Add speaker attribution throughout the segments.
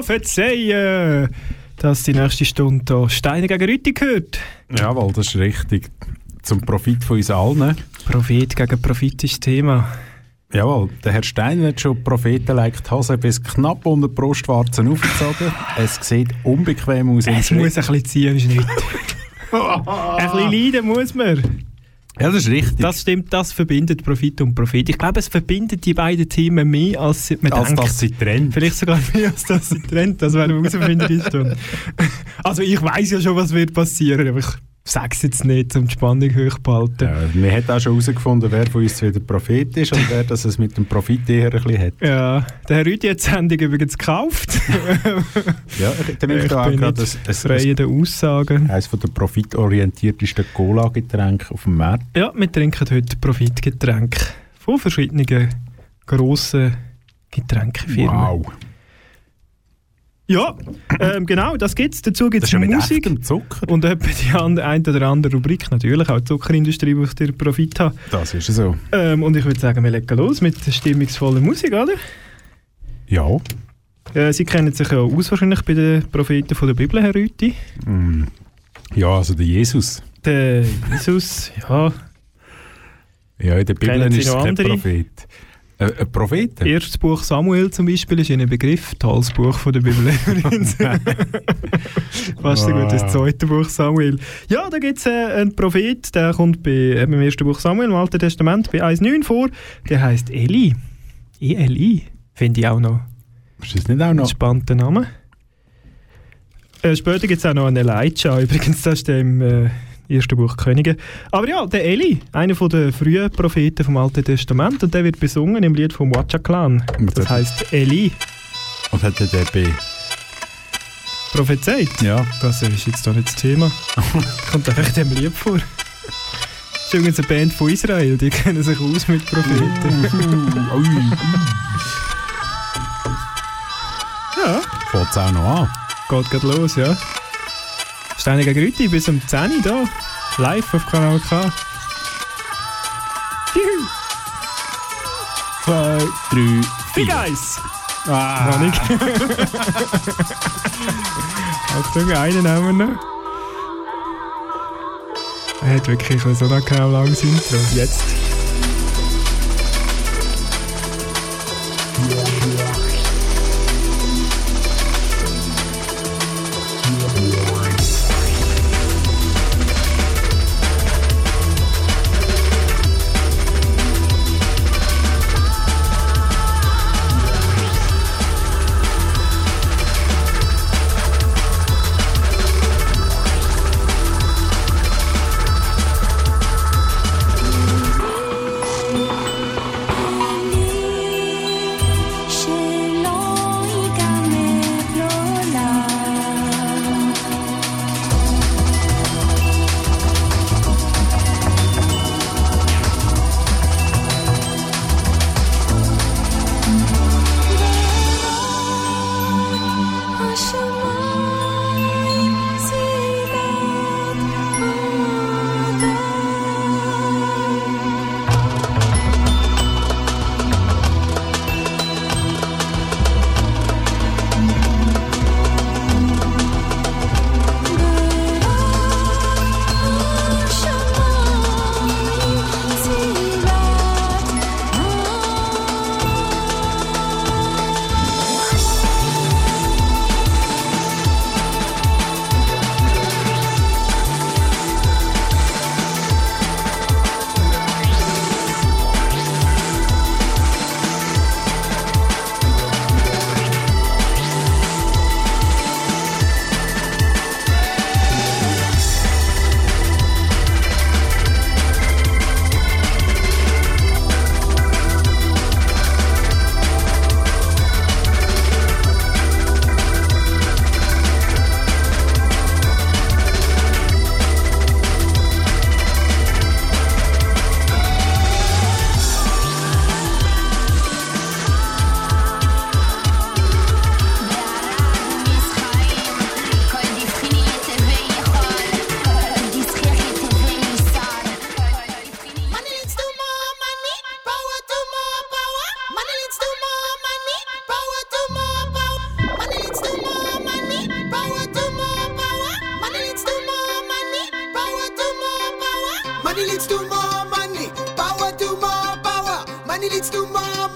Speaker 1: Ich prophezeie, dass die nächste Stunde hier Steine gegen Rüti gehört.
Speaker 2: Jawohl, das ist richtig. Zum Profit von uns allen.
Speaker 1: Prophet gegen Profit ist das Thema.
Speaker 2: Jawohl, der Herr Steiner hat schon Propheten-like die Hose bis knapp unter Brustwarzen aufgezogen. es sieht unbequem aus.
Speaker 1: Es muss ein bisschen ziehen im Schritt. ein bisschen leiden muss man.
Speaker 2: Ja, das ist richtig.
Speaker 1: Das stimmt, das verbindet Profit und Profit. Ich glaube, es verbindet die beiden Themen mehr, als man
Speaker 2: als
Speaker 1: denkt.
Speaker 2: das sie trennt.
Speaker 1: Vielleicht sogar mehr, als das sie trennt. Das werden wir herausfinden. Also ich weiß ja schon, was wird passieren, aber ich sage es jetzt nicht, um die Spannung hochzuhalten.
Speaker 2: Ja, wir haben auch schon herausgefunden, wer von uns wieder Prophet ist und wer das es mit dem Profit eher ein bisschen hat.
Speaker 1: Ja, der Herr Rüdi hat die Sendung übrigens gekauft.
Speaker 2: Ja, ich nehme
Speaker 1: ich
Speaker 2: da auch
Speaker 1: bin
Speaker 2: gerade
Speaker 1: nicht
Speaker 2: ein,
Speaker 1: frei
Speaker 2: ein,
Speaker 1: in den Aussagen.
Speaker 2: eines der profitorientiertesten Cola-Getränke auf dem Markt.
Speaker 1: Ja, wir trinken heute Profitgetränke von verschiedenen grossen Getränkefirmen.
Speaker 2: Wow.
Speaker 1: Ja, ähm, genau, das gibt's. Dazu gibt es
Speaker 2: ist ja mit
Speaker 1: Musik. Und etwa die an- eine oder andere Rubrik, natürlich auch die Zuckerindustrie, wo ich dir Profit habe.
Speaker 2: Das ist so.
Speaker 1: Ähm, und ich würde sagen, wir legen los mit stimmungsvoller Musik, oder?
Speaker 2: Ja.
Speaker 1: Äh, Sie kennen sich ja aus wahrscheinlich bei den Propheten von der Bibel, Herr Rüti.
Speaker 2: Mm. Ja, also der Jesus.
Speaker 1: Der Jesus, ja,
Speaker 2: Ja, in der Bibel ist es kein
Speaker 1: andere?
Speaker 2: Prophet. Äh, ein Prophet?
Speaker 1: erstes Buch Samuel zum Beispiel ist Ihnen ein Begriff, tolles Buch von der Bibel. Fast so gut, das
Speaker 2: Ah.
Speaker 1: zweite Buch Samuel. Ja, da gibt es äh, einen Prophet, der kommt bei, eben im ersten Buch Samuel im Alten Testament bei 1,9 vor. Der heißt Eli. E-L-I. Finde ich auch noch
Speaker 2: Ist das nicht auch noch?
Speaker 1: spannenden Namen. Äh, später gibt es auch noch einen Elijah, übrigens, das ist der im äh, ersten Buch Könige. Aber ja, der Eli, einer der frühen Propheten vom Alten Testament, und der wird besungen im Lied vom Watcha Clan. Das heißt Eli,
Speaker 2: Was hat der bei?
Speaker 1: prophezeit.
Speaker 2: Ja.
Speaker 1: Das ist jetzt doch nicht das Thema. Kommt einfach in dem Lied vor. Das ist übrigens eine Band von Israel, die kennen sich aus mit Propheten. ja,
Speaker 2: Fängt es auch noch an.
Speaker 1: geht gerade los, ja. Steine gegen Rüti bis um 10 Uhr da. Live auf Kanal K. Juhu.
Speaker 2: Zwei, drei,
Speaker 1: Big
Speaker 2: vier.
Speaker 1: Eyes!
Speaker 2: Ah.
Speaker 1: Noch nicht. Achtung, einen nehmen wir noch. Er hat wirklich so ein genau langes Intro. Jetzt.
Speaker 3: Power. Money leads to more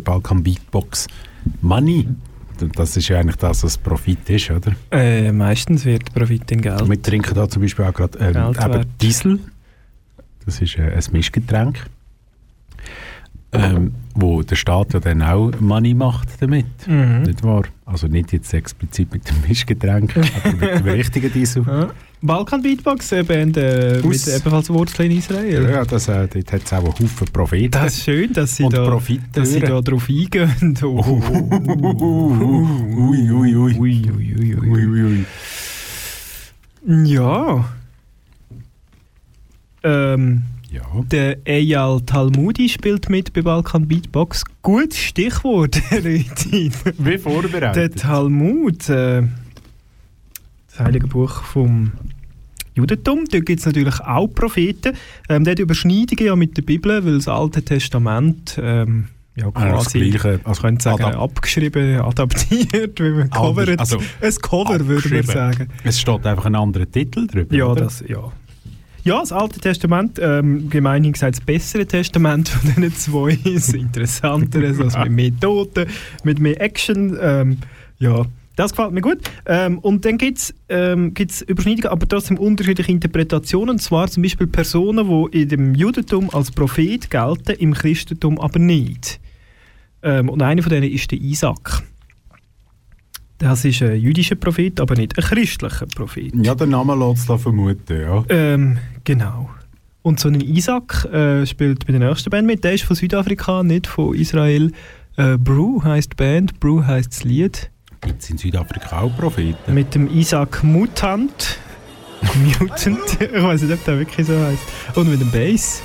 Speaker 2: von der Balkan Beatbox. Money, das ist ja eigentlich das, was Profit ist, oder?
Speaker 1: Äh, meistens wird Profit in Geld.
Speaker 2: Wir trinken da zum Beispiel auch gerade ähm. Diesel. Das ist äh, ein Mischgetränk. Ähm, wo der Staat ja dann auch Money macht damit.
Speaker 1: Mhm.
Speaker 2: Nicht wahr? Also nicht jetzt explizit mit dem Mischgetränk, aber mit dem richtigen Diesel.
Speaker 1: Ja. Balkan Beatbox, eine Band äh, mit ebenfalls Wurzeln in Israel.
Speaker 2: Ja, das, äh, dort hat es auch einen Haufen Propheten.
Speaker 1: Das ist schön, dass sie, da,
Speaker 2: Profiteure.
Speaker 1: dass sie da drauf eingehen. Oh.
Speaker 2: Ui, ui, ui.
Speaker 1: Ui, ui, ui, ui.
Speaker 2: Ui, ui, ui.
Speaker 1: Ja. Ähm,
Speaker 2: Ja.
Speaker 1: der Eyal Talmudi spielt mit bei Balkan Beatbox. Gutes Stichwort, Leute.
Speaker 2: Wie
Speaker 1: Der
Speaker 2: vorbereitet.
Speaker 1: Talmud, äh, heilige Buch vom Judentum, dort gibt es natürlich auch Propheten. Ähm, der hat Überschneidungen ja mit der Bibel, weil das Alte Testament ähm, ja,
Speaker 2: Ah,
Speaker 1: quasi,
Speaker 2: Gleiche.
Speaker 1: man könnte sagen,
Speaker 2: Adap-
Speaker 1: abgeschrieben, adaptiert, wie man covert.
Speaker 2: also,
Speaker 1: ein Cover, würde man sagen.
Speaker 2: Es steht einfach ein anderer Titel drüber.
Speaker 1: Ja,
Speaker 2: oder?
Speaker 1: das, ja. Ja, das Alte Testament, ähm, gemeinhin gesagt das bessere Testament von diesen zwei, das interessantere, also mit mehr Toten, mit mehr Action, ähm, ja, das gefällt mir gut. Ähm, und dann gibt es ähm, gibt's Überschneidungen, aber trotzdem unterschiedliche Interpretationen, und zwar zum Beispiel Personen, die in dem Judentum als Prophet gelten, im Christentum aber nicht. Ähm, und einer von denen ist der Isaac. Das ist ein jüdischer Prophet, aber nicht ein christlicher Prophet.
Speaker 2: Ja, der Name lässt es da vermuten, ja.
Speaker 1: Ähm, genau. Und so ein Isaac äh, spielt bei der nächsten Band mit. Der ist von Südafrika, nicht von Israel. Äh, Brew heisst die Band, Brew heisst das Lied.
Speaker 2: Gibt es in Südafrika auch Propheten?
Speaker 1: Mit dem Isaac Mutant. Mutant, ich weiß nicht, ob der wirklich so heißt. Und mit dem Bass.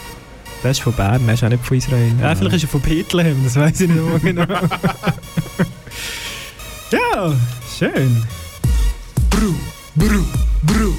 Speaker 1: Der ist von Bern, der ist auch nicht von Israel. Äh, vielleicht ist er von Bethlehem, das weiß ich nicht mehr genau. Ja, schön.
Speaker 4: Bru, bru, bru.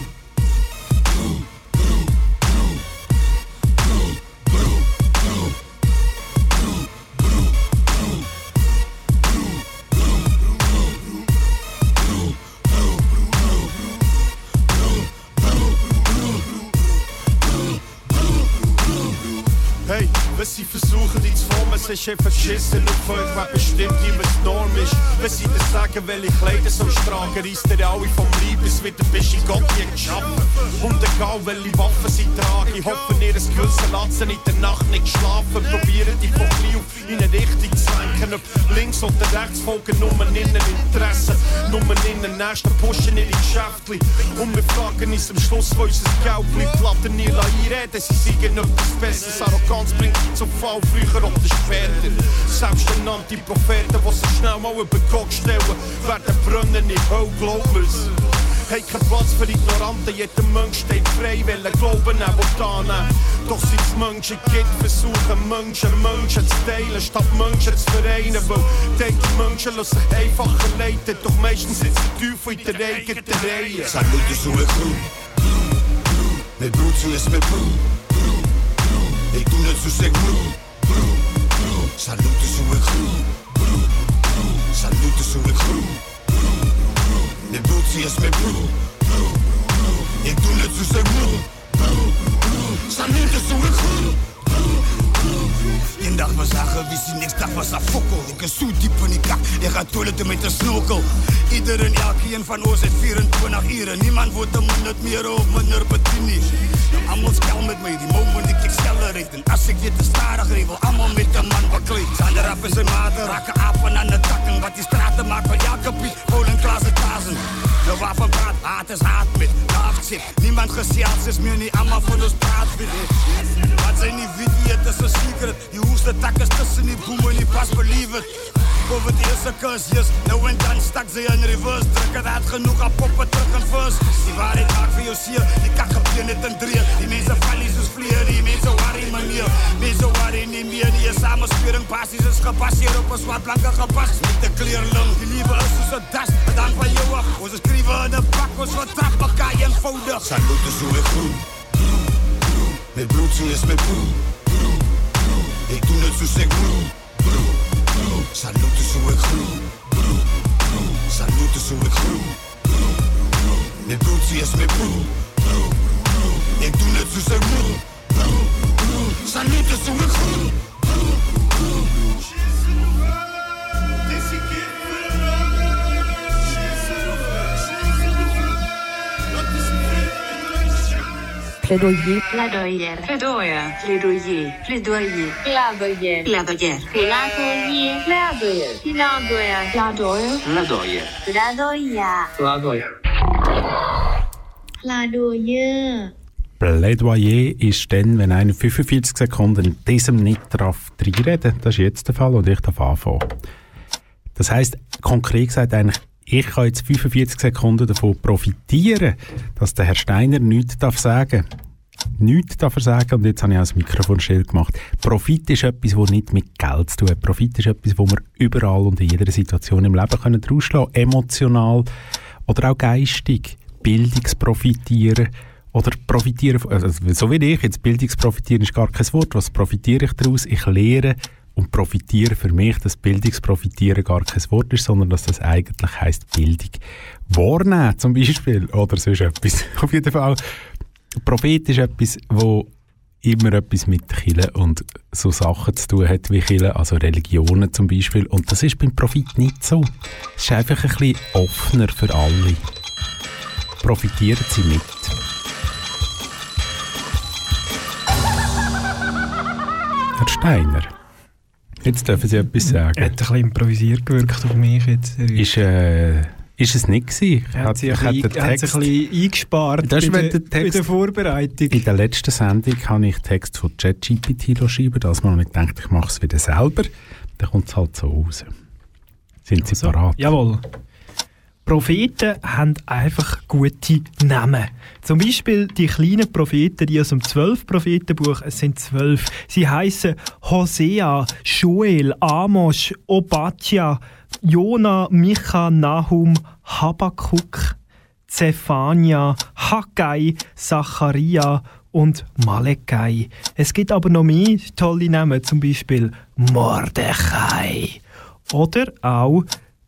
Speaker 5: Die verzoeken iets ist einfach geschissen auf euch, wer bestimmt, wie was Norm ist. Wenn sie dir sagen, welche Kleider du tragen, reisst ihr alle vom Leib, bis wieder bist in Gott je geschaffen. Und egal, welche Waffen sie tragen, ich hoffe, ihr Gewissen lassen in der Nacht nicht schlafen. Probieren die von klein in eine Richtung zu lenken, ob links oder rechts folgen, nur innen Interessen, nur innen nächsten pushen ihre Geschäfte. Und wir fragen uns am Schluss, wo unser Geld bleibt, lassen nie einreden, sie sagen etwas Besseres, Arroganz bringt zum Fall früher oder später. Selbsternannte Propheten, die sich schnell mal über Gott stellen, werden brennen in Hölle, glaub mir's. Hey, kein Platz für Ignoranten, jeder Mensch steht frei, will glauben, er will annehmen. Doch seit es Menschen gibt, versuchen Menschen, Menschen zu teilen, statt Menschen zu vereinen. Weil denke, Menschen lassen sich einfacher leiten, doch meistens sitzen Teufel in der eigenen Reihe.
Speaker 4: Salute sur le crew. Mes bros, tu laisses mes bros. Et tout ne sous ses crew. Saluti sulle crew, bru, bru, saluti crew, bru, bru, ne buci jesme bru, bru, bru, i tu lecu se bru, bru, crew, Een dag was haar gewisie, niks dag was haar. Ik is zo diep in die kak, ik ga toiletten met een snorkel. Iedereen, elkeen van ons heeft 24 uren. Niemand wordt een minuut meer of minder betini. Allemaal spel met mij, die moment ik accelerate. En als ik dit te starig wil allemaal met een man bekleed. Zijn de rappers en maten, raken apen aan de takken. Wat die straten maken van elke en Kazen. De wapen praat, haat is haat met nachtzit. Niemand gezield is meer niet allemaal voor ons praat. Wat zijn die video, het is een secret. Die hoeste takken tussen die boemen, die pas believe it. Over het eerste kusjes, nou en dan stak ze in reverse. Drukken dat genoeg aan poppen terug en first. Die waarheid maakt voor jou sier, die kak gepleen het in drieën. Die mensen vallen soos vleer, die mensen waar in manier. Mensen waar in nie meer, je samen spuren basis is gepasseerd op een zwart blanke gepas. Met de kleerlung, die lieve is tussen das. Bedankt van je wacht, onze krieven in de bak, ons vertrap elkaar eenvoudig. Zijn bloed is hoe ik groen. Met bloed zo is mijn broer. Ik doe het zo ik broer. Salute is hoe ik groen. Salut is hoe ik groen. Mijn bloed is mijn broer. Ik doe het zo ik broer. Salute is hoe ik groen.
Speaker 6: Plädoyer.
Speaker 7: Plädoyer.
Speaker 6: Plädoyer.
Speaker 7: Plädoyer.
Speaker 6: Plädoyer.
Speaker 7: Plädoyer.
Speaker 6: Plädoyer.
Speaker 7: Plädoyer.
Speaker 6: Plädoyer.
Speaker 7: Plädoyer.
Speaker 6: Plädoyer.
Speaker 7: Plädoyer.
Speaker 6: Plädoyer.
Speaker 2: Plädoyer ist dann, wenn einer 45 Sekunden diesem nicht darf reinreden. Das ist jetzt der Fall und ich darf anfangen. Das heisst, konkret gesagt eigentlich, ich kann jetzt 45 Sekunden davon profitieren, dass der Herr Steiner nichts darf sagen Nichts darf er sagen und jetzt habe ich auch das Mikrofon still gemacht. Profit ist etwas, das nicht mit Geld zu tun hat. Profit ist etwas, wo wir überall und in jeder Situation im Leben können rausschlagen können. Emotional oder auch geistig. Bildungsprofitieren oder profitieren, also so wie ich, jetzt Bildungsprofitieren ist gar kein Wort. Was profitiere ich daraus? Ich lehre und profitiere für mich, dass Bildungsprofitieren gar kein Wort ist, sondern dass das eigentlich heisst Bildung wahrnehmen zum Beispiel oder sonst etwas. Auf jeden Fall, Prophet ist etwas, wo immer etwas mit Kirche und so Sachen zu tun hat wie Kirche, also Religionen zum Beispiel. Und das ist beim Profit nicht so. Es ist einfach ein bisschen offener für alle. Profitieren Sie mit. Herr Steiner, jetzt dürfen Sie etwas
Speaker 1: Er hat
Speaker 2: sagen.
Speaker 1: ein bisschen improvisiert gewirkt auf mich jetzt.
Speaker 2: Ist, äh, ist es nicht gewesen?
Speaker 1: hat bisschen,
Speaker 2: den
Speaker 1: er hat sich ein bisschen eingespart
Speaker 2: Das ist,
Speaker 1: bei, der,
Speaker 2: Text-
Speaker 1: der Vorbereitung.
Speaker 2: In der letzten Sendung habe ich Text von ChatGPT schreiben. Das Mal habe ich gedacht, ich mache es wieder selber. Dann kommt es halt so raus. Sind Sie
Speaker 1: Also,
Speaker 2: parat?
Speaker 1: Jawohl. Propheten haben einfach gute Namen. Zum Beispiel die kleinen Propheten, die aus dem zwölf Prophetenbuch, es sind zwölf. Sie heißen Hosea, Joel, Amos, Obadja, Jona, Micha, Nahum, Habakkuk, Zephania, Haggai, Zacharia und Malekai. Es gibt aber noch mehr tolle Namen, zum Beispiel Mordechai oder auch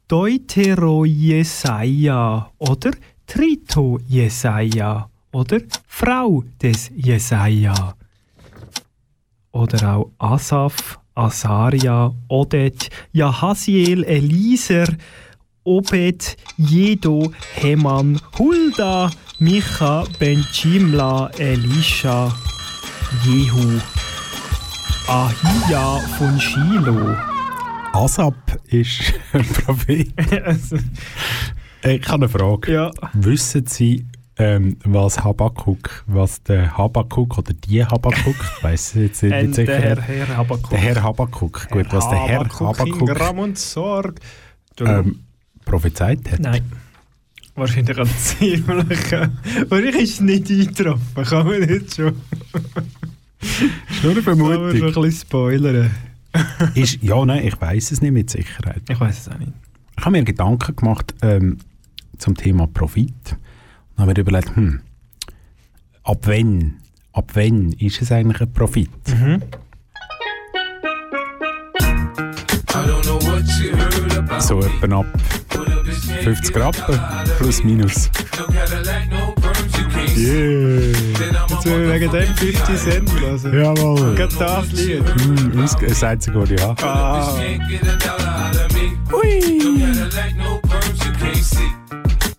Speaker 1: Deutero Jesaja oder? Trito Jesaja oder? Frau des Jesaja. Oder auch Asaf, Asaria, Odet, Jahasiel, Eliezer, Obed, Jedo, Heman, Hulda, Micha, Benjimla, Elisha, Jehu, Ahia von Shiloh.
Speaker 2: Asap ist ein Prophet.
Speaker 1: also,
Speaker 2: Ich habe eine Frage.
Speaker 1: ja,
Speaker 2: Wissen Sie, ähm, was Habakkuk, was der Habakkuk oder die Habakkuk, ich weiss jetzt nicht, nicht sicher.
Speaker 1: der Herr, Herr Habakkuk.
Speaker 2: Der Herr Habakkuk, gut, was der Herr
Speaker 1: in
Speaker 2: Habakkuk
Speaker 1: Gram und Sorg.
Speaker 2: ähm, prophezeit hat.
Speaker 1: Nein. Wahrscheinlich ganz ziemlich. äh, Wahrscheinlich ist es nicht eingetroffen, kann man nicht schon.
Speaker 2: Ist nur eine
Speaker 1: Kann man schon ein
Speaker 2: Vermutung.
Speaker 1: bisschen spoilern.
Speaker 2: Ist, ja, nein, ich weiß es nicht mit Sicherheit.
Speaker 1: Ich weiß es auch nicht.
Speaker 2: Ich habe mir Gedanken gemacht ähm, zum Thema Profit. Und habe mir überlegt, hm, ab wann, ab wann ist es eigentlich ein Profit? So etwa ab 50 Rappen, plus minus. Yeah!
Speaker 1: Jetzt ich wegen dem 50 Cent hören.
Speaker 2: Jawohl!
Speaker 1: Gerade das Lied.
Speaker 2: Hm, aus- das einzige, was ich habe.
Speaker 1: Ah.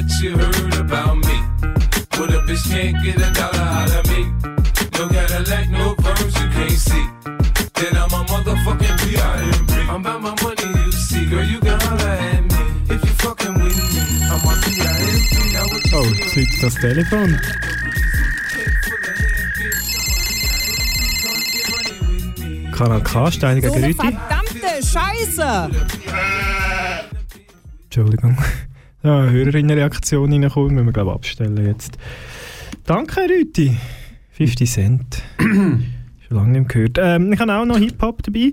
Speaker 8: What you heard about me. But a bitch can't get a dollar out of me. No Cadillac, no perms, you can't see. Then I'm a motherfucking P.I.M.P. I'm about my money, you see. Girl, you can holler at me. If you fucking with me, I'm a P.I.M.P. Now what you
Speaker 1: Oh, liegt das Telefon. Kanal K, Steiniger
Speaker 9: So
Speaker 1: Grüti.
Speaker 9: verdammte Scheiße!
Speaker 1: Entschuldigung. Ja, eine Hörerinnenreaktion reinkommen, müssen wir glaube ich abstellen jetzt. Danke, Rüti. 50 Cent. Schon lange nicht gehört. Ähm, ich habe auch noch Hip-Hop dabei.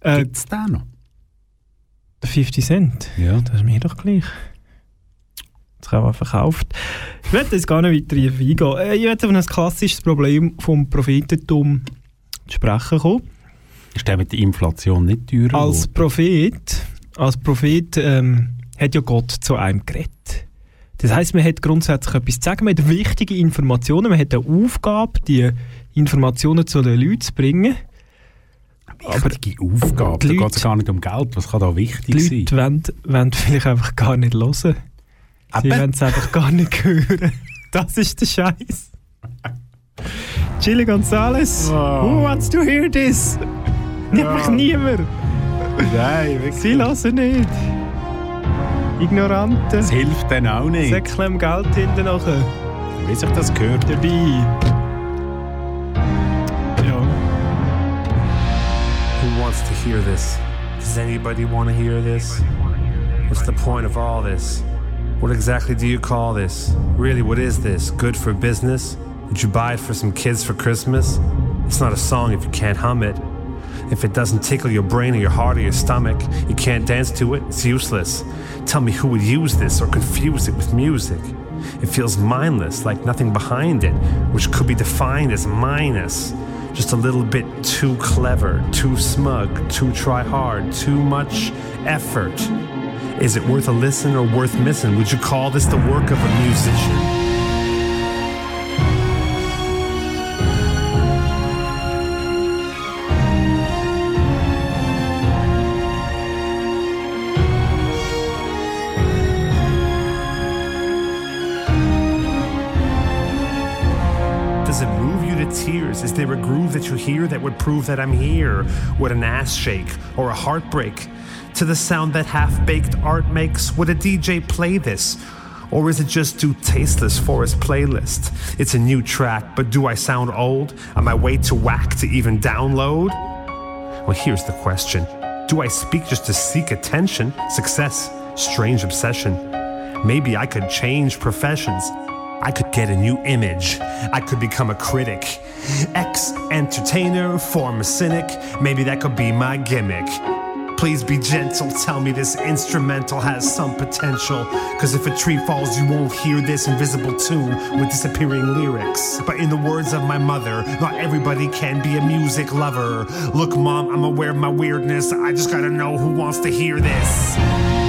Speaker 1: Äh,
Speaker 2: Gibt es den noch?
Speaker 1: 50 Cent.
Speaker 2: Ja.
Speaker 1: Das ist mir doch gleich. Das haben wir verkauft. Ich werde jetzt gar nicht weiter eingehen. Äh, Ich werde auf ein klassisches Problem vom Prophetentum zu sprechen kommen.
Speaker 2: Ist der mit der Inflation nicht teurer
Speaker 1: Als? Prophet, als Prophet ähm, hat ja Gott zu einem geredet. Das heißt, man hat grundsätzlich etwas zu sagen, man hat wichtige Informationen, man hat eine Aufgabe, die Informationen zu den Leuten zu bringen.
Speaker 2: Wichtige Aufgabe.
Speaker 1: die
Speaker 2: Da geht es gar nicht um Geld. Was kann da wichtig
Speaker 1: Die
Speaker 2: sein?
Speaker 1: Leute wollen, wollen vielleicht einfach gar nicht hören. Sie
Speaker 2: Eben.
Speaker 1: wollen es einfach gar nicht hören. Das ist der Scheiß. Chili Gonzales, who wants to hear this? Nämlich niemand.
Speaker 2: Nein,
Speaker 1: Sie lassen nicht. Ignoranten.
Speaker 2: Das hilft dann auch nicht.
Speaker 1: Säckchen Geld hinten nachher.
Speaker 2: Wie sich das gehört.
Speaker 1: Dabei. Ja.
Speaker 10: Who wants to hear this? Does anybody want to hear this? What's the point of all this? What exactly do you call this? Really, what is this? Good for business? Would you buy it for some kids for Christmas? It's not a song if you can't hum it. If it doesn't tickle your brain or your heart or your stomach, you can't dance to it, it's useless. Tell me who would use this or confuse it with music. It feels mindless, like nothing behind it, which could be defined as minus. Just a little bit too clever, too smug, too try hard, too much effort. Is it worth a listen or worth missing? Would you call this the work of a musician? There a groove that you hear that would prove that I'm here? Would an ass shake or a heartbreak? To the sound that half baked art makes, would a DJ play this? Or is it just too tasteless for his playlist? It's a new track, but do I sound old? Am I way too whack to even download? Well, here's the question Do I speak just to seek attention? Success? Strange obsession. Maybe I could change professions. I could get a new image. I could become a critic. Ex entertainer, former cynic. Maybe that could be my gimmick. Please be gentle, tell me this instrumental has some potential. Cause if a tree falls, you won't hear this invisible tune with disappearing lyrics. But in the words of my mother, not everybody can be a music lover. Look, mom, I'm aware of my weirdness. I just gotta know who wants to hear this.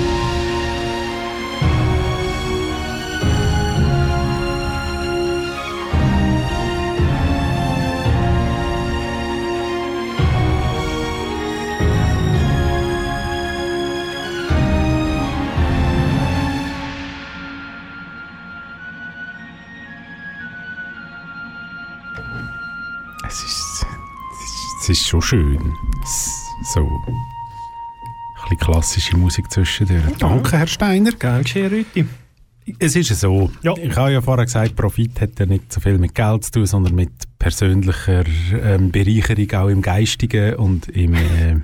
Speaker 2: Schon schön. So. Ein bisschen klassische Musik zwischendurch. Danke, Herr Steiner.
Speaker 1: Gern geschehen, Rüti.
Speaker 2: Es ist ja so.
Speaker 1: Ja.
Speaker 2: Ich habe ja vorher gesagt, Profit hat ja nicht so viel mit Geld zu tun, sondern mit persönlicher ähm, Bereicherung auch im Geistigen und im. Äh,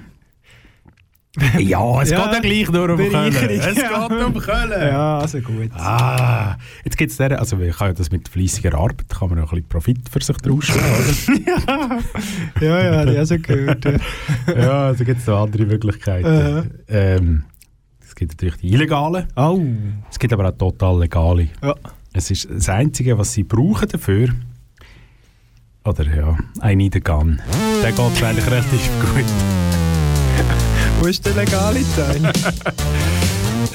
Speaker 2: ja, es
Speaker 1: Ja,
Speaker 2: geht ja gleich nur um Köln. Es
Speaker 1: ja.
Speaker 2: geht um Köln.
Speaker 1: Ja, also gut.
Speaker 2: Ah, jetzt gibt es also ich kann ja das mit fleissiger Arbeit, kann man ja ein bisschen Profit für sich draus schlagen,
Speaker 1: Ja, ja, die habe ich auch so gehört. Ja.
Speaker 2: ja, also gibt es noch andere Möglichkeiten.
Speaker 1: Aha.
Speaker 2: Ähm, es gibt natürlich die illegalen,
Speaker 1: Au.
Speaker 2: es gibt aber auch total legale.
Speaker 1: Ja.
Speaker 2: Es ist das Einzige, was sie brauchen dafür, oder ja, ein Gun. Der geht eigentlich relativ gut.
Speaker 1: Wo ist der legale Teil?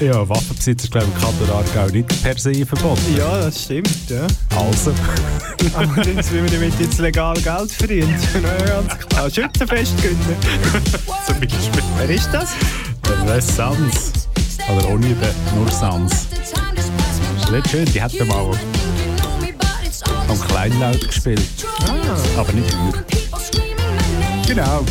Speaker 2: Ja, Waffenbesitz ist glaube ich im Kanton Aargau nicht per se verboten.
Speaker 1: ja, das stimmt, ja.
Speaker 2: Also,
Speaker 1: Allerdings, wie man damit jetzt legal Geld verdient. Ja, ganz klar. Schützenfest gönnen.
Speaker 2: zum Beispiel.
Speaker 1: Wer ist das?
Speaker 2: Der Les Sans. Oder ohne den, nur Sans. Das ist nicht schön, die hat mal am Kleinlaut gespielt. Aber nicht hier. Genau.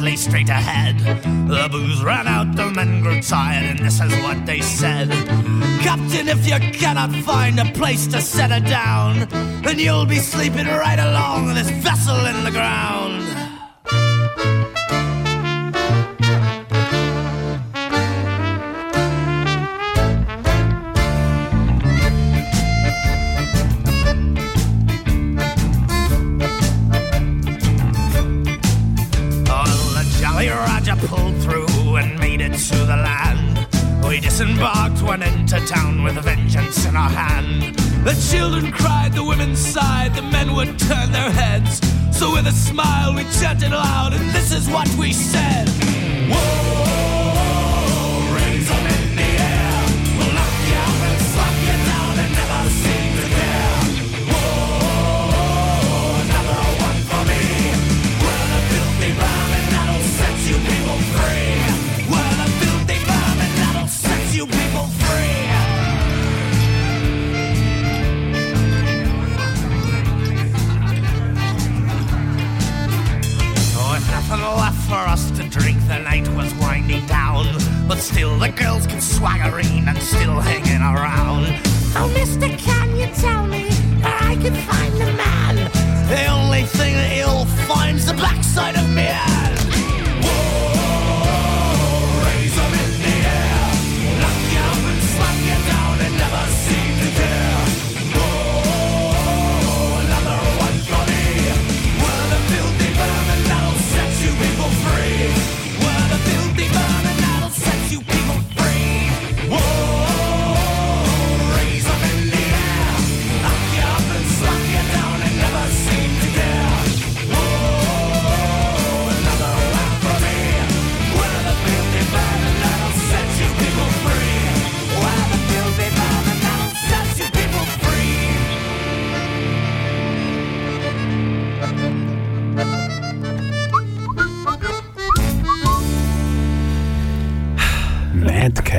Speaker 11: Lay straight ahead. The booze ran out, the men grew tired, and this is what they said. You cannot find a place to set her down, and you'll be sleeping right along this vessel in the ground. We chanted loud, and this is what we said.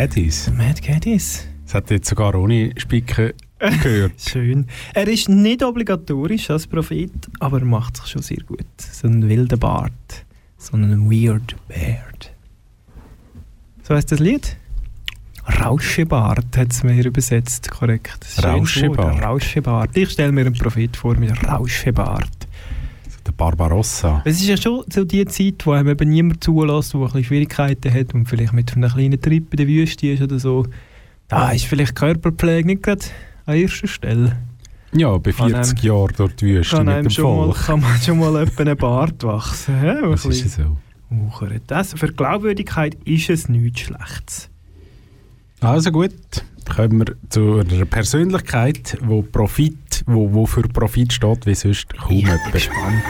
Speaker 2: Caddies.
Speaker 1: Mad Caddies.
Speaker 2: Das hat jetzt sogar ohne Spicken gehört.
Speaker 1: Schön. Er ist nicht obligatorisch als Prophet, aber er macht sich schon sehr gut. So ein wilder Bart. So ein weird Beard. So heißt das Lied? Rauschebart hat es mir übersetzt, korrekt.
Speaker 2: Rauschebart.
Speaker 1: Rauschebart. Ich stelle mir einen Prophet vor mit Rauschebart.
Speaker 2: Der Barbarossa.
Speaker 1: Es ist ja schon so die Zeit, wo einem eben niemand zulässt, der ein bisschen Schwierigkeiten hat und vielleicht mit einem kleinen Trip in der Wüste ist oder so. Da ist vielleicht Körperpflege nicht gerade an erster Stelle.
Speaker 2: Ja, bei
Speaker 1: Kann
Speaker 2: 40
Speaker 1: einem-
Speaker 2: Jahren durch die Wüste
Speaker 1: Kann,
Speaker 2: mit dem
Speaker 1: schon mal,
Speaker 2: Volk.
Speaker 1: kann man schon mal etwa einen Bart wachsen. Ja,
Speaker 2: Das ist ja so.
Speaker 1: Wuchert. Das, für Glaubwürdigkeit ist es nichts Schlechtes.
Speaker 2: Also gut, kommen wir zu einer Persönlichkeit, wo Profit, wo, wo für Profit steht, wie sonst kaum jemand.
Speaker 1: gespannt.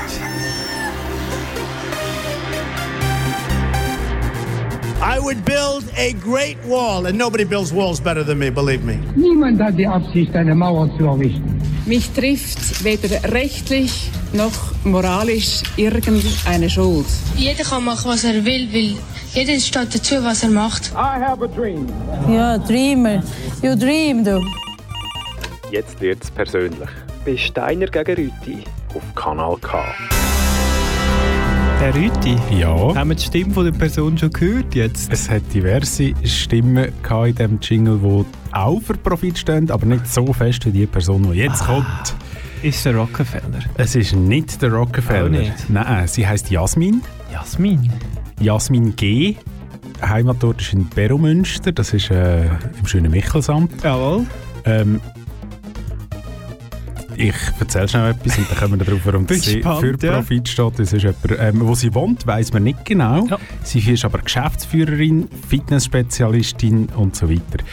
Speaker 12: I would build a great wall, and nobody builds walls better than me, believe me.
Speaker 13: Niemand hat die Absicht, eine Mauer zu errichten.
Speaker 14: Mich trifft weder rechtlich noch moralisch irgendeine Schuld.
Speaker 15: Jeder kann machen, was er will, weil jeder steht dazu, was er macht.
Speaker 13: I have a dream.
Speaker 16: Ja, Dreamer. You dream, du.
Speaker 17: Jetzt wird's persönlich.
Speaker 18: Bei Steiner gegen Rüti.
Speaker 17: Auf Kanal K.
Speaker 1: Der Rüti?
Speaker 2: Ja.
Speaker 1: Haben wir die Stimme von der Person schon gehört jetzt?
Speaker 2: Es hat diverse Stimmen in diesem Jingle, die auch für Profit stehen, aber nicht so fest wie die Person, die jetzt kommt.
Speaker 1: Ist der Rockefeller?
Speaker 2: Es ist nicht der Rockefeller.
Speaker 1: Auch nicht.
Speaker 2: Nein, sie heißt Jasmin.
Speaker 1: Jasmin?
Speaker 2: Jasmin G. Heimatort ist in Beromünster, das ist äh, im schönen Michelsamt.
Speaker 1: Jawohl.
Speaker 2: Ähm, ich erzähle schnell etwas und dann kommen wir darauf, warum sie
Speaker 1: gespannt,
Speaker 2: für
Speaker 1: ja.
Speaker 2: Profit steht. Das ist jemand, ähm, wo sie wohnt, weiß man nicht genau. Sie ist aber Geschäftsführerin, Fitnessspezialistin und so weiter.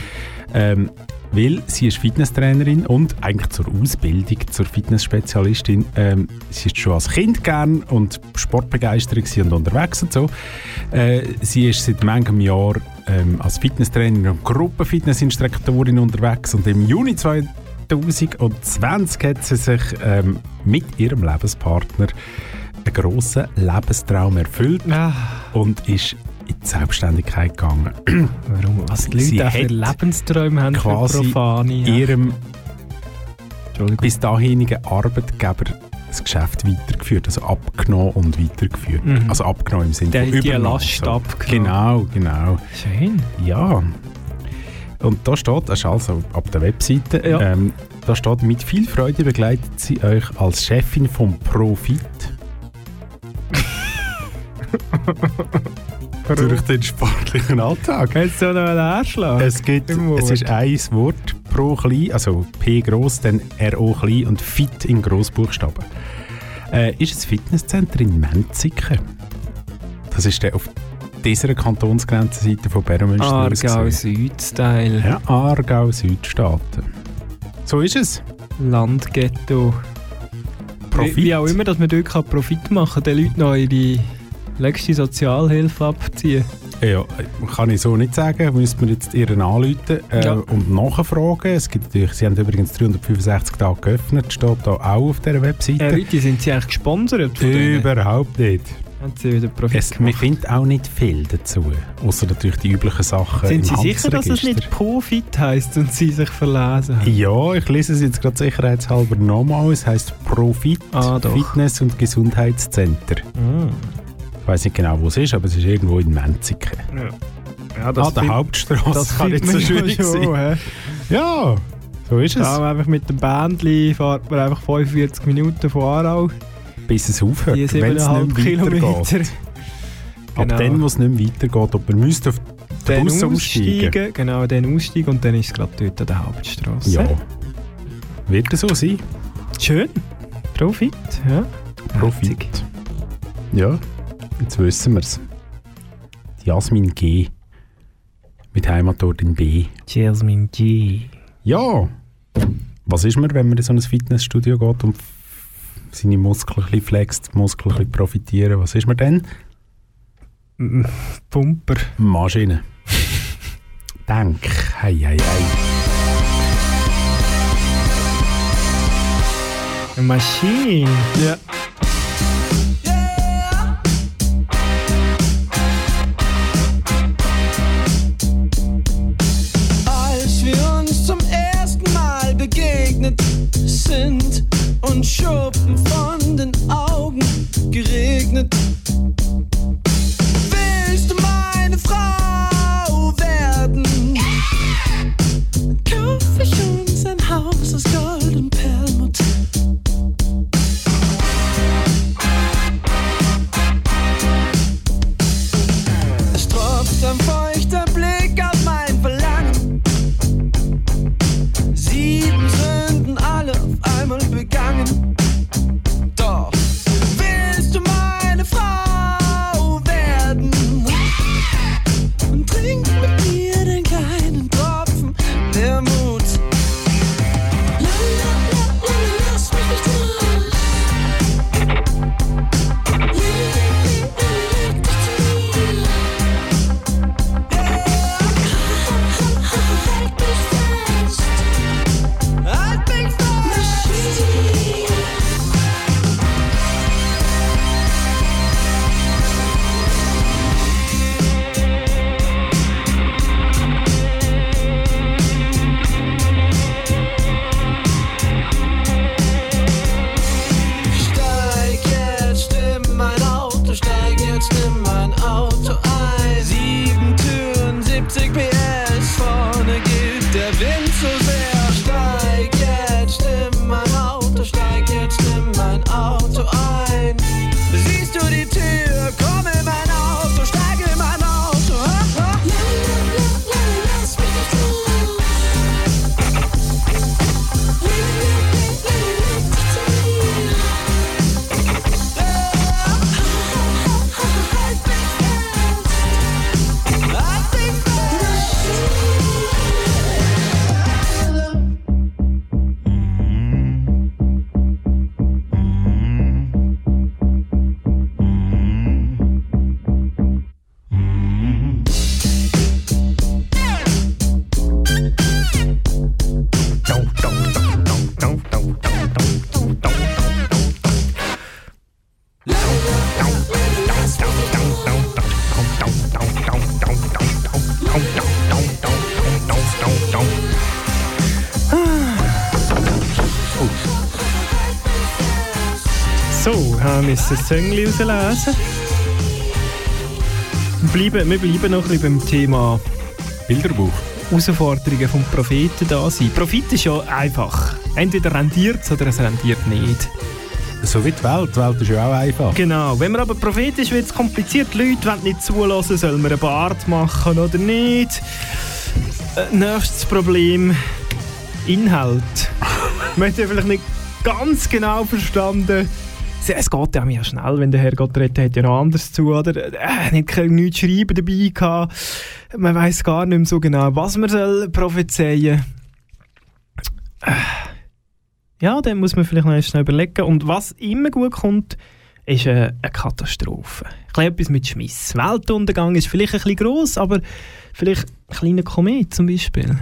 Speaker 2: Ähm, weil sie ist Fitnesstrainerin und eigentlich zur Ausbildung zur Fitnessspezialistin. Ähm, sie ist schon als Kind gern und sportbegeistert und unterwegs und so. Äh, sie ist seit manchem Jahr ähm, als Fitnesstrainerin und Gruppenfitnessinstruktorin unterwegs und im Juni 2020 hat sie sich ähm, mit ihrem Lebenspartner einen grossen Lebenstraum erfüllt und ist in die Selbstständigkeit gegangen.
Speaker 1: Warum? Was die
Speaker 2: Sie
Speaker 1: Leute für
Speaker 2: hat
Speaker 1: Lebenssträume haben für
Speaker 2: quasi
Speaker 1: Profane. ja.
Speaker 2: ihrem bis dahinigen Arbeitgeber das Geschäft weitergeführt, also abgenommen und weitergeführt.
Speaker 1: Mhm.
Speaker 2: Also abgenommen im Sinne von
Speaker 1: hat die
Speaker 2: übernommen.
Speaker 1: Last
Speaker 2: so.
Speaker 1: abgenommen.
Speaker 2: Genau, genau.
Speaker 1: Schön.
Speaker 2: Ja. Und da steht, das ist also ab der Webseite,
Speaker 1: Ja.
Speaker 2: ähm, da steht, mit viel Freude begleitet sie euch als Chefin vom Profit durch den sportlichen Alltag.
Speaker 1: Jetzt so noch einen Anschlag.
Speaker 2: Es, gibt, es ist ein Wort pro klein, also P groß, dann RO klein und Fit in Grossbuchstaben. Äh, ist ein Fitnesscenter in Menziken. Das ist der auf dieser Kantonsgrenzenseite von Bernmünster
Speaker 1: Aargau. Süd-Style.
Speaker 2: Ja, Aargau Südstaaten. So ist es.
Speaker 1: Landghetto.
Speaker 2: Profit.
Speaker 1: Wie, wie auch immer, dass man dort Profit machen kann, den Leuten noch ihre letzte Sozialhilfe abziehen.
Speaker 2: Ja, kann ich so nicht sagen. Müsste man jetzt ihren anrufen äh,
Speaker 1: Ja.
Speaker 2: und nachfragen. Es gibt natürlich, sie haben übrigens 365 Tage geöffnet, steht da auch auf dieser Webseite.
Speaker 1: Äh, Leute, sind sie eigentlich gesponsert von denen?
Speaker 2: Überhaupt nicht.
Speaker 1: Haben sie wieder Profit
Speaker 2: Es, man findet auch nicht viel dazu, außer natürlich die üblichen Sachen
Speaker 1: Sind Sie sicher, dass es nicht Profit heisst und Sie sich verlesen haben?
Speaker 2: Ja, ich lese es jetzt gerade sicherheitshalber nochmal. Es heisst Profit
Speaker 1: Ah.
Speaker 2: Fitness- und Gesundheitscenter.
Speaker 1: Mm.
Speaker 2: Ich weiß nicht genau, wo es ist, aber es ist irgendwo in Menziken.
Speaker 1: Ja. Ja,
Speaker 2: ah, der Hauptstraße
Speaker 1: das
Speaker 2: kann nicht so schwierig
Speaker 1: ja schon,
Speaker 2: sein.
Speaker 1: hä?
Speaker 2: Ja, so ist es.
Speaker 1: Ja, einfach mit dem Bändli fährt man einfach 45 Minuten von Aarau.
Speaker 2: Bis es aufhört, wenn es
Speaker 1: 7,5
Speaker 2: nicht mehr weitergeht. Ab
Speaker 1: Genau.
Speaker 2: dann, wo es nicht mehr weitergeht, ob man müsste auf den Bus umsteigen.
Speaker 1: aussteigen, genau, dann aussteigen und dann ist es gerade dort an der Hauptstraße.
Speaker 2: Ja. Wird es so sein?
Speaker 1: Schön. Profit, ja.
Speaker 2: Profit. Ja, jetzt wissen wir es. Jasmin G. Mit Heimatort in B.
Speaker 1: Jasmin G.
Speaker 2: Ja. Was ist man, wenn man in so ein Fitnessstudio geht und seine Muskeln ein bisschen flext, die Muskeln ein bisschen profitieren? Was ist man denn?
Speaker 1: Pumper.
Speaker 2: Maschine. Denk. Hei, hei, hei.
Speaker 1: Eine Maschine. Ja.
Speaker 3: Als wir uns zum ersten Mal begegnet sind und Schuppen von den Augen geregnet. Willst du meine Frau werden? Kauf ich uns ein Haus aus Gold und
Speaker 1: das Zöngli rauslesen. Wir bleiben, wir bleiben noch ein bisschen beim Thema
Speaker 2: Bilderbuch.
Speaker 1: Herausforderungen vom Propheten da sein. Prophet ist ja einfach. Entweder rendiert es oder es rendiert nicht.
Speaker 2: So wie die Welt. Die Welt ist ja auch einfach.
Speaker 1: Genau. Wenn man aber Prophet ist, wird es kompliziert. Die Leute wollen nicht zulassen, soll man einen Bart machen oder nicht. Äh, nächstes Problem: Inhalt. man hat ja vielleicht nicht ganz genau verstanden. Es- geht ja mir schnell, wenn der Herr Gott redet, hat ja noch anders zu, oder? Äh, nicht nichts schreiben dabei gehabt. Man weiß gar nicht mehr so genau, was man soll prophezeien. Äh, Ja, dann muss man vielleicht noch schnell überlegen. Und was immer gut kommt, ist äh, eine Katastrophe. Ein etwas mit Schmiss. Weltuntergang ist vielleicht ein bisschen gross, aber vielleicht ein kleiner Komet zum Beispiel.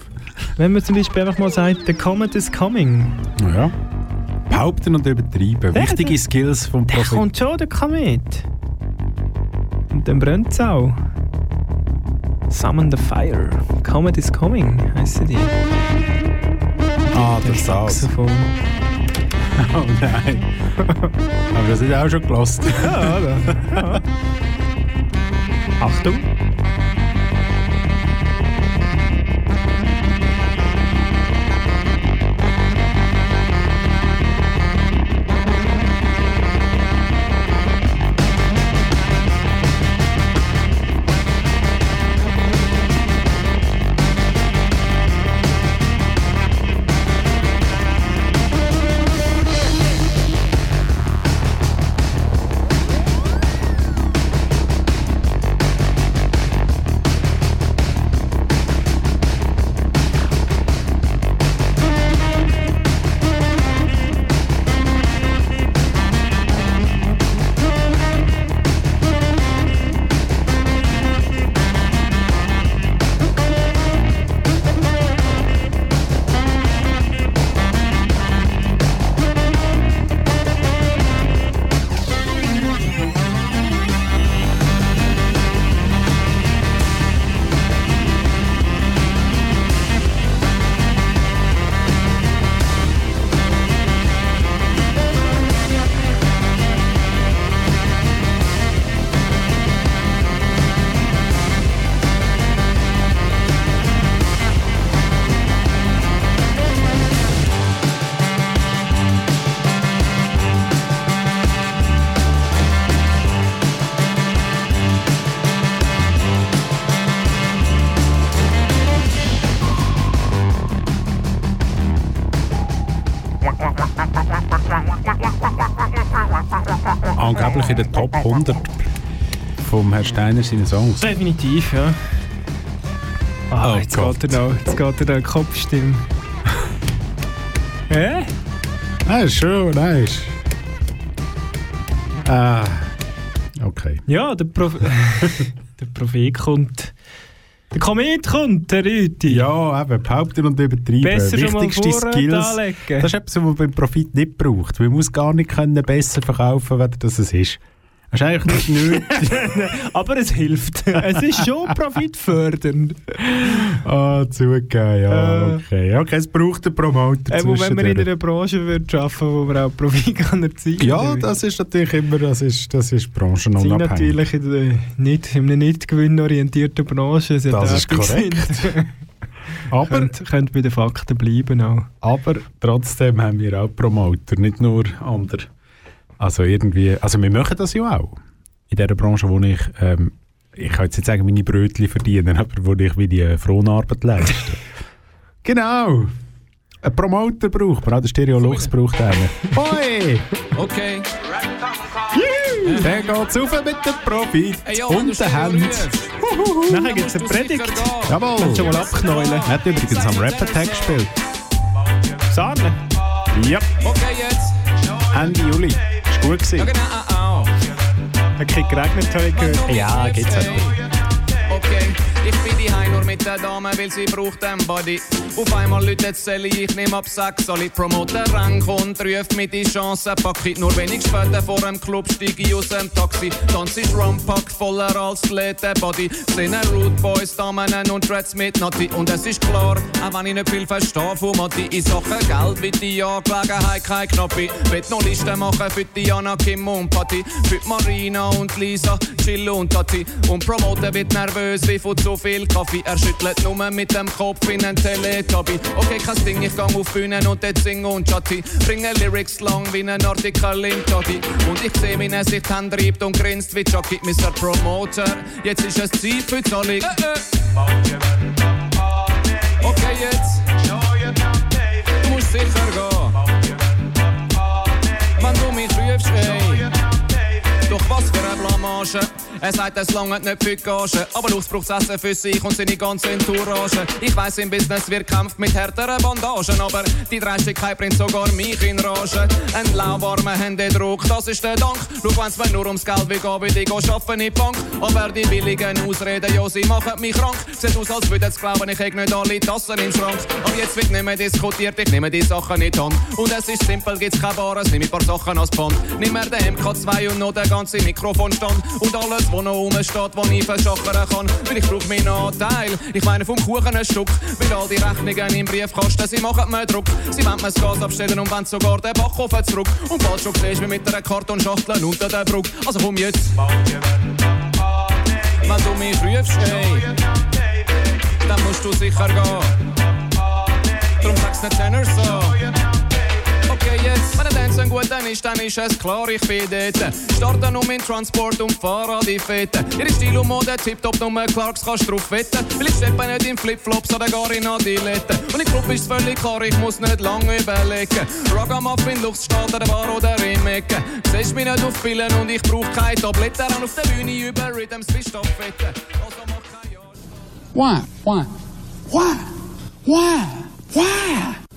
Speaker 1: Wenn man zum Beispiel einfach mal sagt, the comet is coming.
Speaker 2: Ja. Behaupten und übertreiben.
Speaker 1: Ja,
Speaker 2: Wichtige
Speaker 1: der-
Speaker 2: Skills vom
Speaker 1: Der
Speaker 2: Prophet.
Speaker 1: kommt schon, der Komet. Und dann brennt es auch. Summon the fire. Comet is coming, heissen die.
Speaker 2: Ah, das Saß.
Speaker 1: Saxophon.
Speaker 2: Oh nein. Aber das ist auch schon gelost.
Speaker 1: Ja, oder? Ja. Achtung.
Speaker 2: Top 100 vom Herr Steiner seine Songs.
Speaker 1: Definitiv, ja. Ah,
Speaker 2: Oh
Speaker 1: jetzt,
Speaker 2: Gott.
Speaker 1: geht er noch, jetzt geht er noch in die Kopfstimme. Hä?
Speaker 2: Ah, schon, nice. Ah, okay.
Speaker 1: Ja, der, Pro der Prophet kommt. Der Komet kommt, der Rüti.
Speaker 2: Ja, eben, behaupten und übertreiben.
Speaker 1: Besser schon mal
Speaker 2: Wichtigste Skills.
Speaker 1: anlegen.
Speaker 2: Das ist etwas, was man beim Profit nicht braucht. Man muss gar nicht können besser verkaufen, wenn das es ist. Eigentlich nicht nötig.
Speaker 1: Aber es hilft. Es ist schon profitfördernd.
Speaker 2: Ah, zugegeben, ja,
Speaker 1: Äh.
Speaker 2: okay. Okay, es braucht einen Promoter
Speaker 1: Äh, wenn man in einer Branche wird arbeiten wo man auch Profit kann erzielen
Speaker 2: Ja, das ist natürlich immer, das ist, das ist
Speaker 1: Sie
Speaker 2: branchenunabhängig.
Speaker 1: natürlich in, der nicht, in einer nicht gewinnorientierten Branche sind
Speaker 2: Das ist korrekt. Aber,
Speaker 1: könnt, könnt bei den Fakten bleiben auch.
Speaker 2: aber trotzdem haben wir auch Promoter, nicht nur andere. Also irgendwie, also wir machen das ja auch. In der Branche, wo ich, ähm, ich kann jetzt nicht sagen, meine Brötchen verdienen, aber wo ich wie die Fronarbeit leiste. genau. Ein Promoter braucht man, auch der Stereo Lux braucht einen. Hoi!
Speaker 19: Okay.
Speaker 2: Der geht's rauf mit dem Profit
Speaker 19: Hey,
Speaker 2: und den Händen.
Speaker 1: Nachher gibt es eine Predigt.
Speaker 2: Jawohl.
Speaker 1: Kannst du schon mal abknäulen.
Speaker 2: Er hat übrigens am Rap-Attack gespielt.
Speaker 1: Sahne.
Speaker 2: Ja,
Speaker 19: Okay, jetzt.
Speaker 2: Ende Juli. Gut gewesen.
Speaker 19: Ja, genau. Ah, ah.
Speaker 1: Hat kein geregnet, habe ich gehört.
Speaker 2: Ja, geht's halt.
Speaker 19: Okay, ich bin die nur mit der Dame, weil sie braucht einen Body. Auf einmal läutet Sally, ich nehm ab soll ich promoten, Rang und ruf mir die Chance, pack ich nur wenig später vor dem Club, steig ich aus dem Taxi, tanz ich Rumpack voller als Body, sehne Rude Boys, Damen und Dreads mit Nati. Und es ist klar, auch wenn ich nicht viel verstehe von Matti, in Sachen Geld wird die Angelegenheit kein Knoppi, will noch Listen machen für Diana, Kim und Patti, für Marina und Lisa, Chill und Tati. Und promoten wird nervös wie von zu viel Kaffee, er schüttelt nur mit dem Kopf in ein Teletubby, okay kein Ding, ich gang auf Bühnen und dort sing und chatti, bringe Lyrics lang wie ein Artikel im Toddy und ich seh, wie er sich die Hände reibt und grinst wie Chucky, Mr. Promoter, jetzt ist es Zeit für die Zahlung. Okay, jetzt. Du musst sicher gehen. Doch was für eine Blamage. Er sagt, es lange nicht für Gage. Aber Lust braucht's Essen für sich und seine ganze Entourage. Ich weiss, im Business wird kämpft mit härteren Bandagen. Aber die Dreistigkeit bringt sogar mich in Rage. Ein lauwarmer Händedruck, das ist der Dank. Schau, wenn's mir nur ums Geld wie geht, will ich gehen arbeiten in die Bank. Aber die billigen Ausreden, ja, sie machen mich krank. Sieht aus, als würden sie glauben, ich hätte nicht alle Tassen im Schrank. Aber jetzt wird nicht mehr diskutiert, ich nehme die Sachen nicht an. Und es ist simpel, gibt's kein Bares, nimm ein paar Sachen als Pfand. Nimm mir den MK2 und noch den ganzen Mikrofonstand. Und alles, was noch rumsteht, was ich verschachern kann. Weil ich brauch meinen Anteil, ich meine vom Kuchen ein Stück. Weil all die Rechnungen im Briefkasten, sie machen mir Druck. Sie wollen mir das Gas abstellen und wollen sogar den Backofen zurück. Und bald schon siehst, wie mit einer Kartonschachtel unter der Brücke. Also komm jetzt. Wenn du mich rufst, ey, dann musst du sicher gehen. Drum sag's nicht Tenor so. Wenn der Dance gut dann ist, dann ist es klar, ich bin dort. Starte um in Transport und fahre an die Fete. Ihre Stil und Mode tipptopp, nur Clarks kannst drauf wetten. Weil ich steppe nicht in Flipflops oder gar in Adiletten. Und im Club ist völlig klar, ich muss nicht lange überlegen. Ragamuffin, Luchs steht an der Bar oder im Ecken. Siehst mich nicht auf Pillen und ich brauch keine Tabletten. Ran auf der Bühne über Rhythms wie Staffeln. Also mach kein Jahr.
Speaker 20: Why? Why? Why? Why? Why?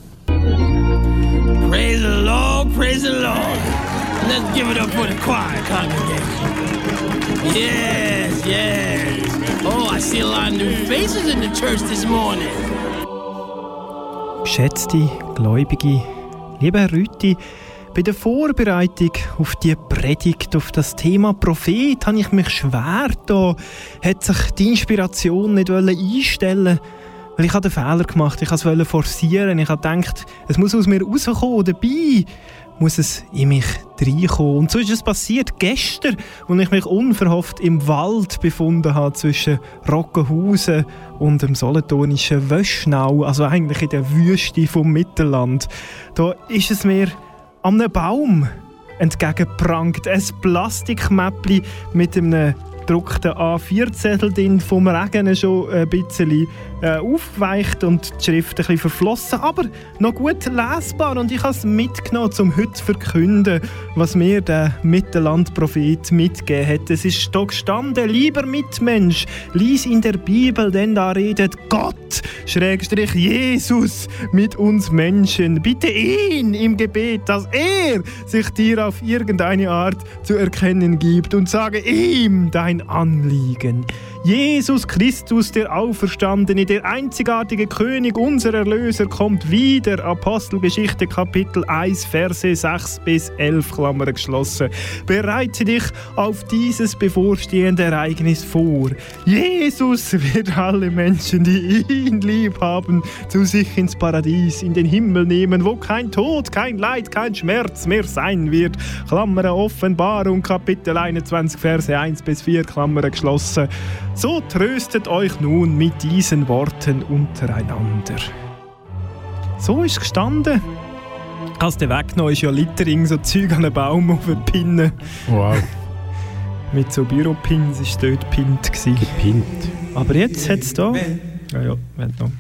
Speaker 21: Praise the Lord, praise the Lord. Let's give it up for the choir congregation. Yes, yes. Oh, I see a lot of new faces in the church this morning.
Speaker 1: Geschätzte Gläubige, lieber Herr Rütti, bei der Vorbereitung auf die Predigt, auf das Thema Prophet, habe ich mich schwer da, hat sich die Inspiration nicht einstellen weil ich habe den Fehler gemacht, ich wollte es forcieren, ich habe gedacht, es muss aus mir rauskommen, dabei muss es in mich reinkommen. Und so ist es passiert gestern, als ich mich unverhofft im Wald befunden habe, zwischen Rockenhausen und dem solothurnischen Wöschnau, also eigentlich in der Wüste vom Mittelland. Da ist es mir an einem Baum entgegengeprangert, ein Plastikmäppli mit einem gedruckten A4-Zettel drin, vom Regen schon ein bisschen äh, aufgeweicht und die Schrift ein bisschen verflossen, aber noch gut lesbar und ich habe es mitgenommen, um heute zu verkünden, was mir der Mittellandprophet mitgegeben hat. Es ist da gestanden, lieber Mitmensch, lies in der Bibel, denn da redet Gott, Schrägstrich Jesus, mit uns Menschen. Bitte ihn im Gebet, dass er sich dir auf irgendeine Art zu erkennen gibt und sage ihm dein Anliegen. Jesus Christus, der Auferstandene, der einzigartige König, unser Erlöser, kommt wieder. Apostelgeschichte Kapitel 1, Verse 6 bis 11, Klammer geschlossen. Bereite dich auf dieses bevorstehende Ereignis vor. Jesus wird alle Menschen, die ihn lieb haben, zu sich ins Paradies, in den Himmel nehmen, wo kein Tod, kein Leid, kein Schmerz mehr sein wird. Klammer Offenbarung, Kapitel 21, Verse 1 bis 4, Klammer geschlossen. So tröstet euch nun mit diesen Worten untereinander. So ist es gestanden. Als der weggenommen ist ja Littering, so Zeug an einen Baum auf den Pinnen.
Speaker 2: Wow.
Speaker 1: Mit so Büropins war dort gepinnt.
Speaker 2: Gepinnt.
Speaker 1: Aber jetzt hat es da... Ja, ja, wenn noch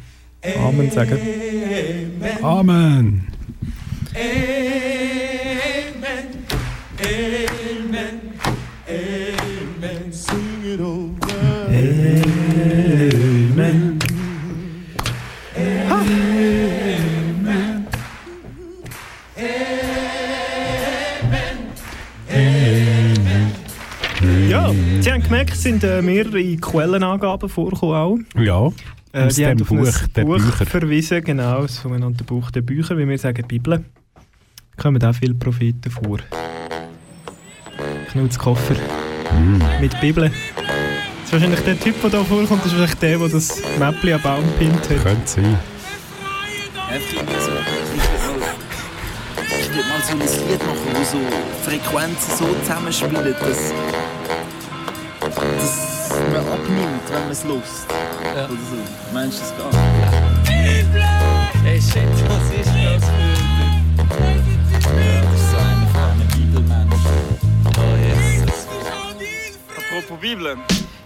Speaker 1: Amen sagen.
Speaker 2: Amen.
Speaker 1: Amen. Gemerkt, es sind äh, mehrere Quellenangaben vorgekommen auch.
Speaker 2: Ja.
Speaker 1: Äh,
Speaker 2: Aus
Speaker 1: die haben
Speaker 2: dem
Speaker 1: auf ein
Speaker 2: Buch der
Speaker 1: Buch
Speaker 2: Bücher.
Speaker 1: verwiesen, genau, das sogenannte Buch der Bücher, wie wir sagen, Bibel. Da kommen auch viele Propheten vor. Knuts Koffer
Speaker 2: Mm.
Speaker 1: mit Bibel. Das ist wahrscheinlich der Typ, der da vorkommt, das ist wahrscheinlich der, der das Mäppli am Baum pinnt hat.
Speaker 2: Könnte sein.
Speaker 22: Ich würde mal so ein Lied machen, wo so Frequenzen so zusammenspielen, dass, dass man abnimmt, wenn man es lust. Oder so. Meinst du das gar nicht? Hey shit, was ist das für ein Ja, das ist so einer von einem Bibelmenschen. Oh Jesus.
Speaker 23: Apropos Bibel.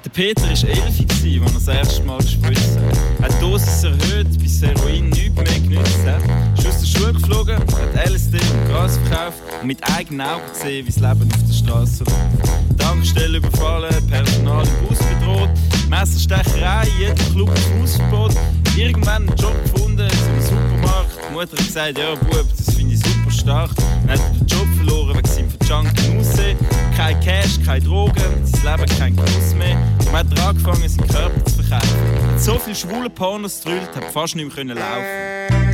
Speaker 23: Der Peter war 11, als er das erste Mal gespritzt hat. Hat Dosis erhöht, bis Heroin nichts mehr genützt hat. Ist aus der Schule geflogen, hat LSD und Gras verkauft und mit eigenen Augen gesehen, wie das Leben auf der Straße läuft. Tankstelle überfallen, Personal im Bus bedroht, Messerstecherei, jeder Club im Hausverbot. Irgendwann einen Job gefunden, so im Supermarkt. Die Mutter hat gesagt, ja Bub, das finde ich super stark. Dann hat er den Job verloren verjunkten Aussehen. Kein Cash, keine Drogen, sein Leben kein Genuss mehr. Dann hat er angefangen, seinen Körper zu verkaufen. Hat so viele schwule Pornos gedrüllt, hat fast nicht mehr laufen.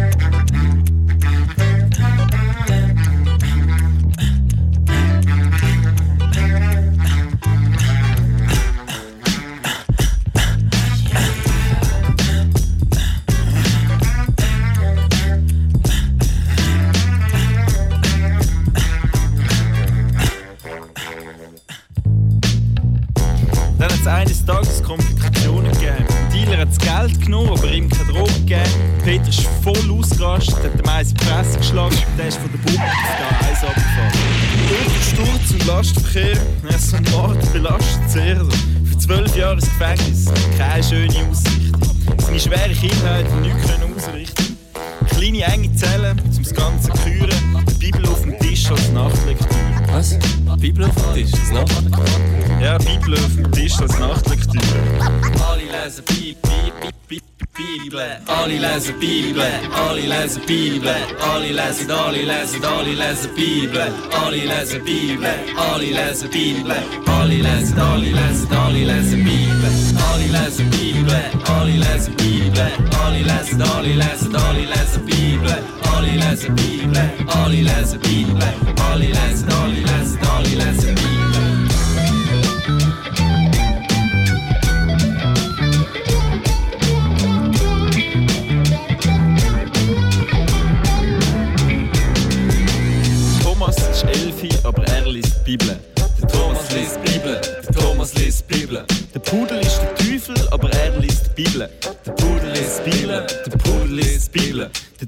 Speaker 22: Lesen Bibel, alle lesen Bibel. Alle lesen, alle lesen, alle lesen Bibel. Alle lesen Bibel, alle lesen Bibel. Alle lesen, alle lesen, alle lesen Bibel. Alle lesen Bibel, alle lesen Bibel. Alle lesen, alle lesen, alle lesen Bibel. Alle lesen Bibel, alle lesen Bibel. Alle lesen, alle lesen, alle lesen Bibel.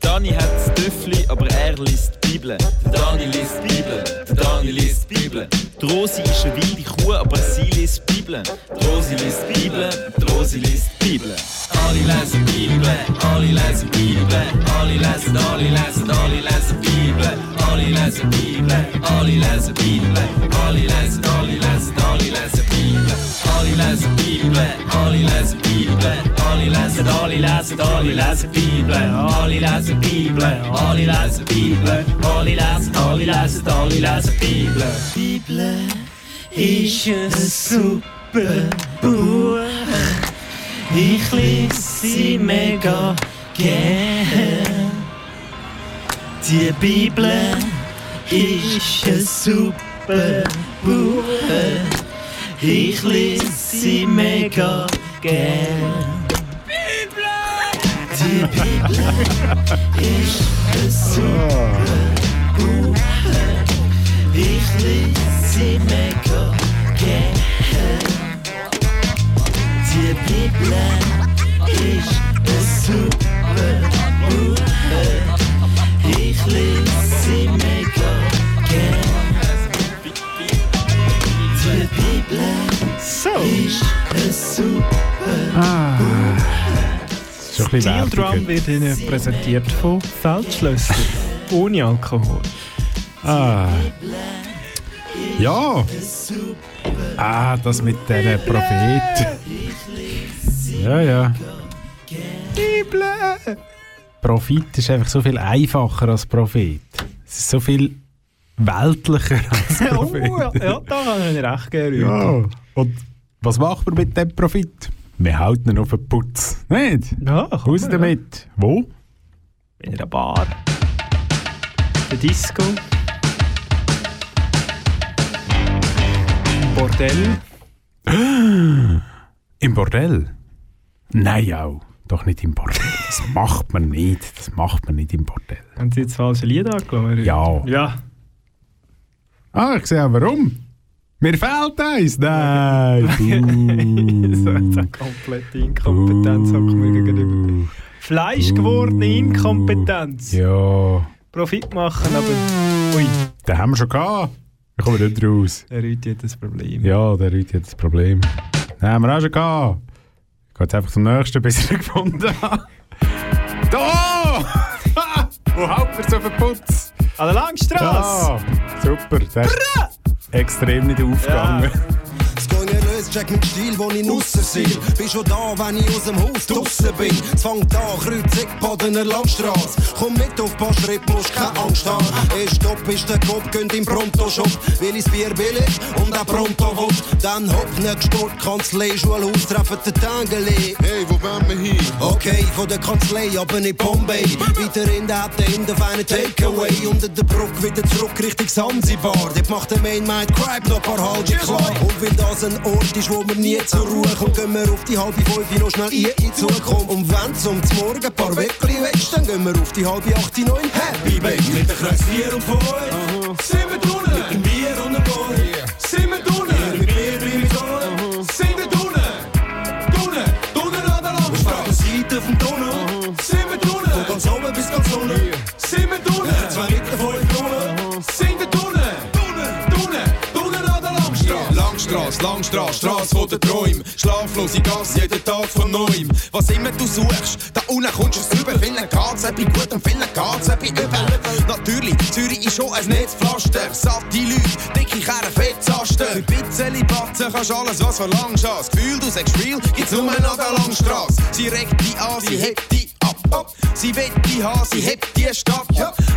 Speaker 23: Der Dani hat das Töffli, aber er liest die Bibel. Der Dani liest die Bibel. Der Dani liest die Bibel. Die Rosi ist eine wilde Kuh, aber sie liest die Bibel. Die Rosi liest die Bibel. Die Rosi liest die Bibel.
Speaker 22: Alle lesen Bibel, alle lesen Bibel, alle lesen, alle lesen, alle lesen Bibel, alle lesen Bibel, alle lesen Bibel, alle lesen, alle lesen, alle lesen Bibel, alle lesen Bibel, alle lesen Bibel, alle lesen, alle lesen, alle lesen Bibel, alle lesen Bibel, alle lesen Bibel, alle lesen, alle lesen, alle lesen Bibel. Bibel ist ein super Buch. Ich lese sie mega gern. Die Bibel ist ein super Buch. Ich lese sie mega gern. Die Bibel ist ein super Buch. Ich lese sie mega gern. Die Bibel ist ein super Buch. Super
Speaker 1: Ah. Drum wird Ihnen präsentiert von Feldschlösser. Ohne Alkohol.
Speaker 2: Ah. Ja. Ah, das mit diesen Propheten. Ja, ja.
Speaker 1: Bibel!
Speaker 2: Profit ist einfach so viel einfacher als Prophet. Es ist so viel weltlicher als
Speaker 1: oh,
Speaker 2: Prophet.
Speaker 1: ja, ja, da kann ich recht gerne.
Speaker 2: Ja. Und was macht man mit dem Profit? Wir halten ihn auf den Putz. Nicht?
Speaker 1: Ja,
Speaker 2: Raus
Speaker 1: man,
Speaker 2: damit. Wo?
Speaker 1: In einer Bar. Der Disco. Bordell.
Speaker 2: Im Bordell? Nein, auch. Doch nicht im Bordell. Das macht man nicht. Das macht man nicht im Bordell.
Speaker 1: Haben Sie jetzt das falsche Lied angelassen?
Speaker 2: Ja.
Speaker 1: Ja.
Speaker 2: Ah, ich sehe auch warum. Mir fehlt eins. Nein.
Speaker 1: so eine komplette Inkompetenz hocken wir gegenüber. Fleischgewordene Inkompetenz.
Speaker 2: Ja.
Speaker 1: Profit machen, aber. Ui,
Speaker 2: Den haben wir schon gehabt. Ich komme nicht raus.
Speaker 1: der Rüti hat das Problem.
Speaker 2: Ja, der Leute hat das Problem. Den haben wir auch schon gehabt. Ich gehe jetzt einfach zum nächsten, bis ich ihn gefunden habe. Er so auf den Putz?
Speaker 1: An der Langstrasse!
Speaker 2: Ja, super. Der ist extrem nicht aufgegangen.
Speaker 3: Das erlöst, check mit Stil, wo ich nusser sein. Bin schon da, wenn ich aus dem Haus draussen bin. Es fängt an, Kreuzig, Badener Landstrasse. Komm mit auf paar Schritte, musst keine Angst haben. Ein Stopp ist der Kopf, gönnt im Pronto-Shop. Will ich's Bier billig und auch pronto will. Dann hopp, nächst Sport, Kanzlei, Schulhaus, treffen den Tangeli. Hey, wo wollen wir hin? Okay, von der Kanzlei, aber nicht Bombay. Weiter in der Hatte, in der feinen Takeaway. Unter der Brücke wieder zurück Richtung Sansibar. Dort macht der Main Mind Cripe noch paar Halsche klar. Und weil das ein Ort ist, wo man nie zur Ruhe kommt, gehen wir auf die halbe fünf noch schnell in die Zukunft. Und wenn's um zum Morgen ein paar Weckli wächst, dann gehen wir auf die halbe acht in Happy Bay. Mit der Kreuz 4 und 5 sind wir drinnen.
Speaker 22: Langstrasse, Langstrasse, Strasse von den Träumen. Schlaflose Gasse, jeden Tag von neuem. Was immer du suchst, da unten kommst du rüber. Vielen geht's etwas gut und vielen geht's etwas übel. Natürlich, Zürich ist schon ein Netzpflaster. Satte Leute, dicke Kerren, Fettzasten. Für Pizzeli, Batzen kannst alles, was verlangst. Das Gefühl, du sagst real, gibt's nur an der Langstrasse. Sie regt dich an, sie hebt dich ab. ab. Sie will die haben, sie hebt die Stadt.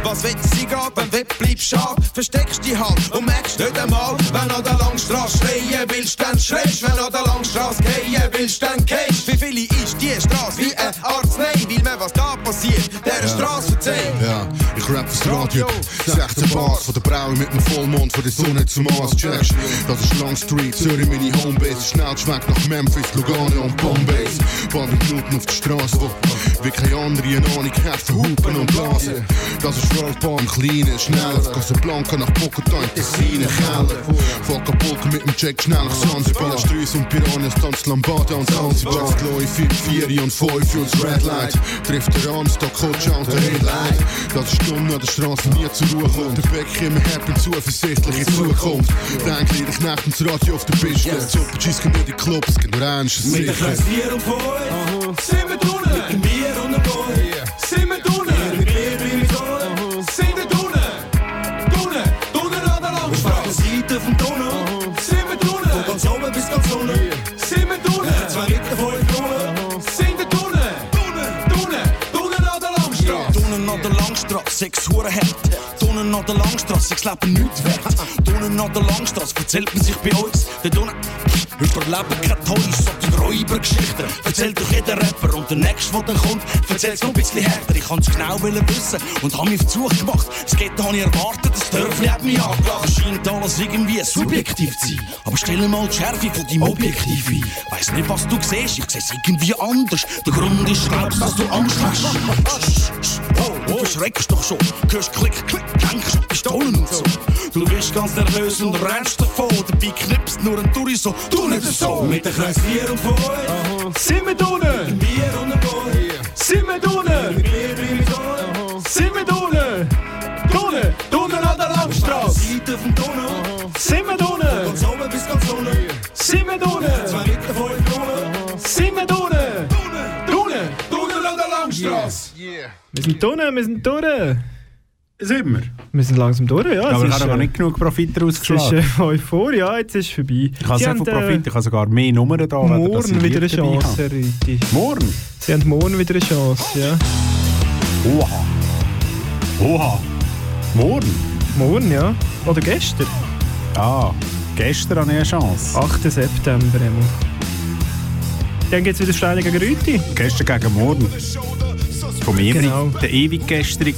Speaker 22: Was will sie grad, beim Web bleibst schade. Versteckst die halt und merkst nicht einmal, wenn an der Langstrasse schreien willst, dann schreist. Wenn an der Langstrasse gehen willst, dann gehst. Wie viele ist die Straße wie ein Arznei? Will mir was da passiert, der Straße verzeihen.
Speaker 24: Ja, rap fürs Radio. 16 Bars von der Braue mit dem Vollmond von der Sonne zum Mars. Checkst, das ist Long Street, Zürich meine Homebase. Schnell schmeckt nach Memphis, Lugano und Bombay. Paar Minuten auf der Straße, wo wie keine andere eine Ahnung hat von Hupen und Blasen. Das ist Rollbar im Kleinen, schnell Casablanca nach Bogota in Tessin, Keller. Von Acapulco mit dem Jack schnell nach Zanzibar. Streus und Piranhas tanzt Lambada und Zanzibar. 4, 4 und 5 für das Red Light. Trifft der an, Stockholm und der Headlight. Das ist dumm, an der Straße nie zur Ruhe kommt. Der Beck immer und zuversichtlich in Zukunft. Denk dich Nacht ins Radio auf der Piste.
Speaker 3: Yes.
Speaker 24: G's gehen in die Clubs, gehen nur eins,
Speaker 3: Mit der
Speaker 24: sicher.
Speaker 3: Kreuz 4 und 5 sind wir drinnen. Mit dem Bier und dem Boy sind wir drinnen. Mit Bier bleibe ich da. Sind wir drinnen. Drinnen, drinnen an der Landstraße. Auf der Seite vom Tunnel
Speaker 4: Sechs Huren hart. Tunnen an der Langstrasse, sechs Leben nichts wert. Tunnen an der Langstrasse, erzählt man sich bei uns. Der Tunnen überleben keine Toys, sondern Räubergeschichten. Erzählt doch jeder Rapper und der nächste, der dann kommt, erzählt's noch ein bisschen härter. Ich kann's genau wissen und hab mich Suche gemacht. Das Ghetto hab ich erwartet, das Dörfli hat mich angelacht. Scheint alles irgendwie subjektiv zu sein. Aber stell mal die Schärfe von deinem Objektiv ein. Weiss nicht, was du siehst, ich seh's irgendwie anders. Der Grund ist, glaubst, dass du Angst hast. Du verschreckst doch schon. Hörst Klick, Klick, denkst an Pistolen und so. Du bist ganz nervös und rennst davon. Dabei knipst nur ein Touri so. Du nicht so.
Speaker 3: Mit der Kreuz 4 und 5 sind wir drinnen. Mit dem Bier und dem Boy sind wir drinnen. Mit Bier da. Sind wir drinnen. Drinnen, drinnen an der Landstraße. Seite vom sind wir drinnen. Von ganz oben bis ganz unten sind wir drinnen. Zwei Meter vor dem Tunnel sind wir drinnen der Landstraße.
Speaker 1: Wir sind drinnen, wir sind durch.
Speaker 2: Sind wir?
Speaker 1: Wir sind langsam durch, ja.
Speaker 2: Aber
Speaker 1: es
Speaker 2: ich habe noch
Speaker 1: äh,
Speaker 2: nicht genug Profit
Speaker 1: Es
Speaker 2: rausgeschlagen.
Speaker 1: ist äh, Euphorie, ja, jetzt ist es vorbei.
Speaker 2: Ich habe
Speaker 1: haben,
Speaker 2: viel
Speaker 1: äh,
Speaker 2: Profit, ich habe sogar mehr Nummern da.
Speaker 1: Morgen wieder eine Chance,
Speaker 2: habt.
Speaker 1: Rüti.
Speaker 2: Morgen?
Speaker 1: Sie haben morgen wieder eine Chance, ja.
Speaker 2: Oha. Oha. Morgen?
Speaker 1: Morgen, ja. Oder gestern.
Speaker 2: Ah, gestern hatte ich eine Chance.
Speaker 1: 8. September. einmal. Dann geht es wieder Steine gegen Rüti.
Speaker 2: Gestern gegen morgen. Vom ewig,
Speaker 1: Genau.
Speaker 2: der ewig gestrig.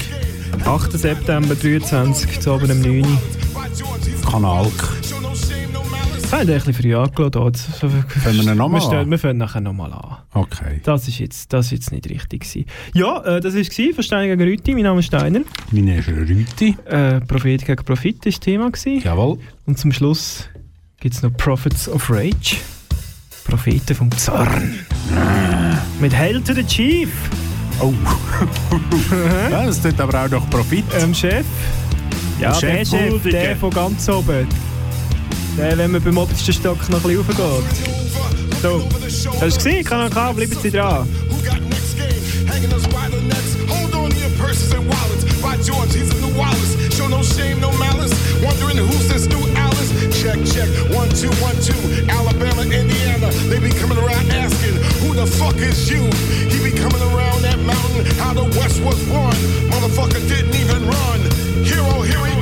Speaker 1: 8. September 23, zu oben um 9 Uhr.
Speaker 2: Kanalk.
Speaker 1: Wir haben ein bisschen früh angeladen. Fangen
Speaker 2: wir ihn noch mal
Speaker 1: wir, stellen-
Speaker 2: an?
Speaker 1: wir fangen nachher nochmal an.
Speaker 2: Okay.
Speaker 1: Das ist jetzt, das ist jetzt nicht richtig gewesen. Ja, äh, das war es von Steiner gegen Rüti. Mein Name ist Steiner.
Speaker 2: Mein Name ist Rüti.
Speaker 1: Äh, Prophet gegen Profit war das Thema. Gewesen.
Speaker 2: Jawohl.
Speaker 1: Und zum Schluss gibt es noch Prophets of Rage. Propheten vom Zorn. Mit Hail to the Chief.
Speaker 2: Oh. ja, das tut aber auch noch Profit.
Speaker 1: Ähm, Chef. Ja,
Speaker 2: Der
Speaker 1: der
Speaker 2: Chef
Speaker 1: Chef, der von ganz oben. Der, wenn man beim obersten Stock noch ein bisschen raufgeht. So, hast du gesehen? Kanal K, bleiben Sie dran.
Speaker 25: hanging us by the necks. Hold on to your purses and wallets. By George, he's a new Wallace. Show no shame, no malice. Wondering who's this new Alice? Check, check. One, two, one, two. Alabama, Indiana. They be coming around asking, who the fuck is you? He be coming around that mountain, how the West was won. Motherfucker didn't even run. Hero, here he